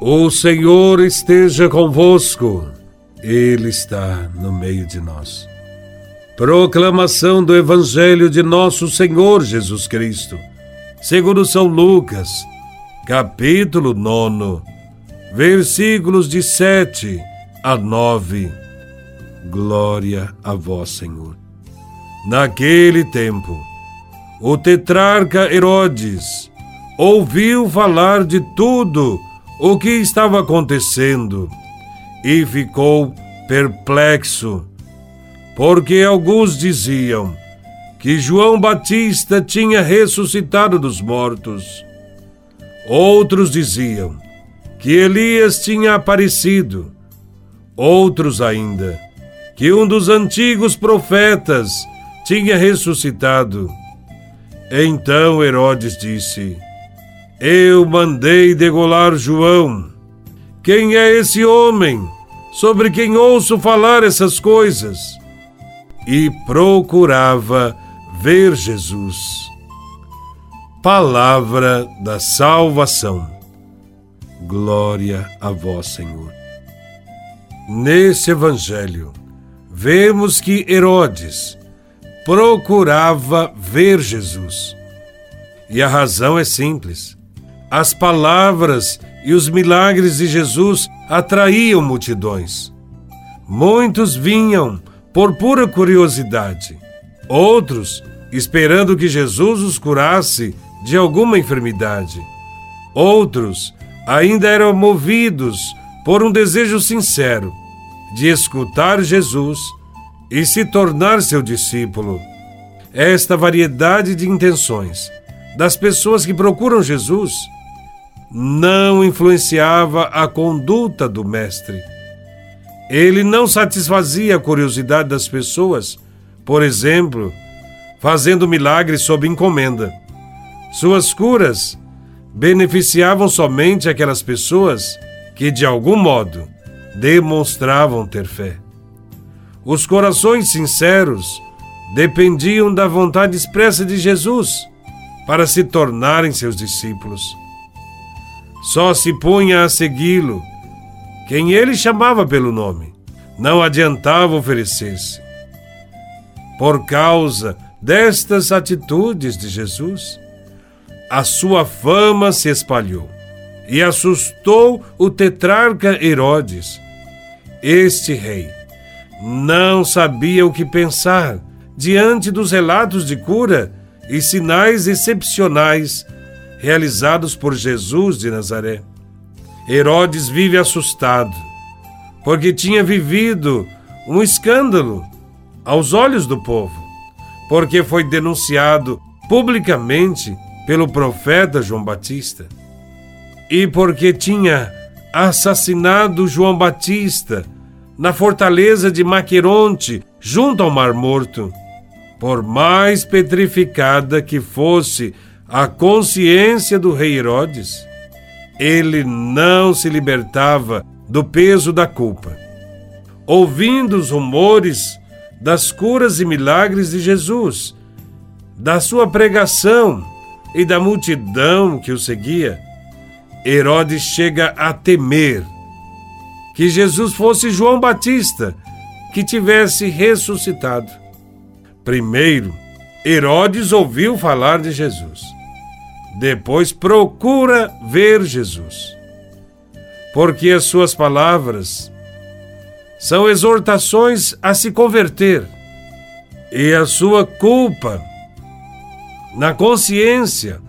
O Senhor esteja convosco, Ele está no meio de nós. Proclamação do Evangelho de Nosso Senhor Jesus Cristo, segundo São Lucas, capítulo 9, versículos de 7 a 9. Glória a Vós, Senhor. Naquele tempo, o tetrarca Herodes ouviu falar de tudo o que estava acontecendo e ficou perplexo, porque alguns diziam que João Batista tinha ressuscitado dos mortos. Outros diziam que Elias tinha aparecido. Outros ainda que um dos antigos profetas tinha ressuscitado. Então Herodes disse: eu mandei degolar João. Quem é esse homem sobre quem ouço falar essas coisas? E procurava ver Jesus. Palavra da salvação. Glória a vós, Senhor. Nesse evangelho, vemos que Herodes procurava ver Jesus. E a razão é simples as palavras e os milagres de Jesus atraíam multidões. Muitos vinham por pura curiosidade, outros esperando que Jesus os curasse de alguma enfermidade. Outros ainda eram movidos por um desejo sincero de escutar Jesus e se tornar seu discípulo. Esta variedade de intenções das pessoas que procuram Jesus não influenciava a conduta do Mestre. Ele não satisfazia a curiosidade das pessoas, por exemplo, fazendo milagres sob encomenda. Suas curas beneficiavam somente aquelas pessoas que, de algum modo, demonstravam ter fé. Os corações sinceros dependiam da vontade expressa de Jesus para se tornarem seus discípulos. Só se punha a segui-lo quem ele chamava pelo nome. Não adiantava oferecer-se. Por causa destas atitudes de Jesus, a sua fama se espalhou e assustou o tetrarca Herodes. Este rei não sabia o que pensar diante dos relatos de cura e sinais excepcionais realizados por Jesus de Nazaré. Herodes vive assustado, porque tinha vivido um escândalo aos olhos do povo, porque foi denunciado publicamente pelo profeta João Batista e porque tinha assassinado João Batista na fortaleza de Maqueronte, junto ao Mar Morto. Por mais petrificada que fosse a consciência do rei Herodes, ele não se libertava do peso da culpa. Ouvindo os rumores das curas e milagres de Jesus, da sua pregação e da multidão que o seguia, Herodes chega a temer que Jesus fosse João Batista que tivesse ressuscitado. Primeiro, Herodes ouviu falar de Jesus. Depois procura ver Jesus. Porque as suas palavras são exortações a se converter e a sua culpa na consciência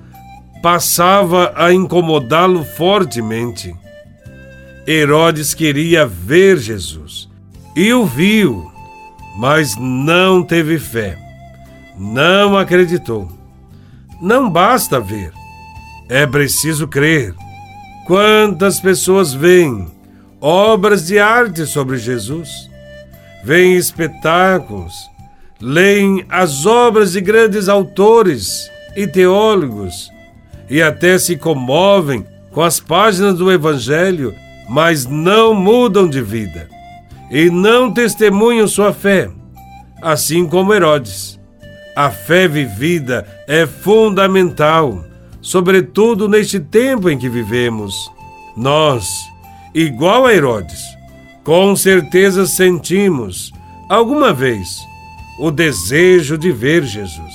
passava a incomodá-lo fortemente. Herodes queria ver Jesus e o viu, mas não teve fé, não acreditou. Não basta ver, é preciso crer. Quantas pessoas veem obras de arte sobre Jesus, veem espetáculos, leem as obras de grandes autores e teólogos e até se comovem com as páginas do Evangelho, mas não mudam de vida e não testemunham sua fé, assim como Herodes. A fé vivida é fundamental sobretudo neste tempo em que vivemos. Nós, igual a Herodes, com certeza sentimos, alguma vez, o desejo de ver Jesus.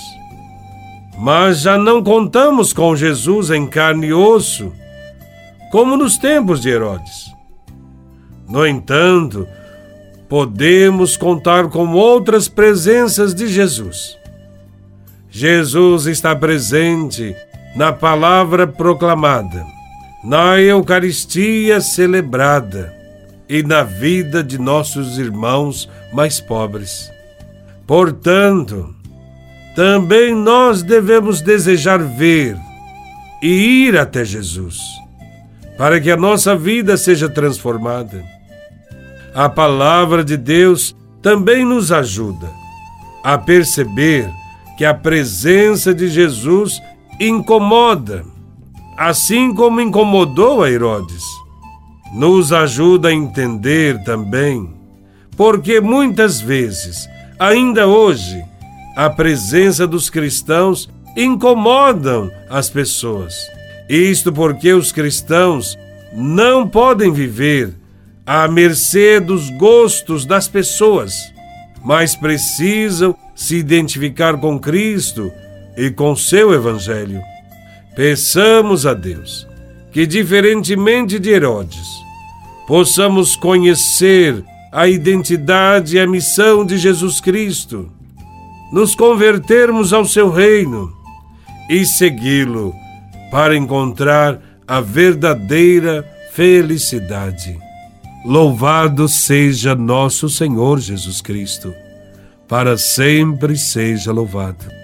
Mas já não contamos com Jesus em carne e osso, como nos tempos de Herodes. No entanto, podemos contar com outras presenças de Jesus. Jesus está presente na palavra proclamada, na Eucaristia celebrada e na vida de nossos irmãos mais pobres. Portanto, também nós devemos desejar ver e ir até Jesus, para que a nossa vida seja transformada. A palavra de Deus também nos ajuda a perceber que a presença de Jesus incomoda, assim como incomodou a Herodes nos ajuda a entender também porque muitas vezes, ainda hoje, a presença dos cristãos incomodam as pessoas. Isto porque os cristãos não podem viver à mercê dos gostos das pessoas, mas precisam se identificar com Cristo e com seu Evangelho. Peçamos a Deus que, diferentemente de Herodes, possamos conhecer a identidade e a missão de Jesus Cristo, nos convertermos ao seu reino e segui-lo para encontrar a verdadeira felicidade. Louvado seja nosso Senhor Jesus Cristo, para sempre seja louvado.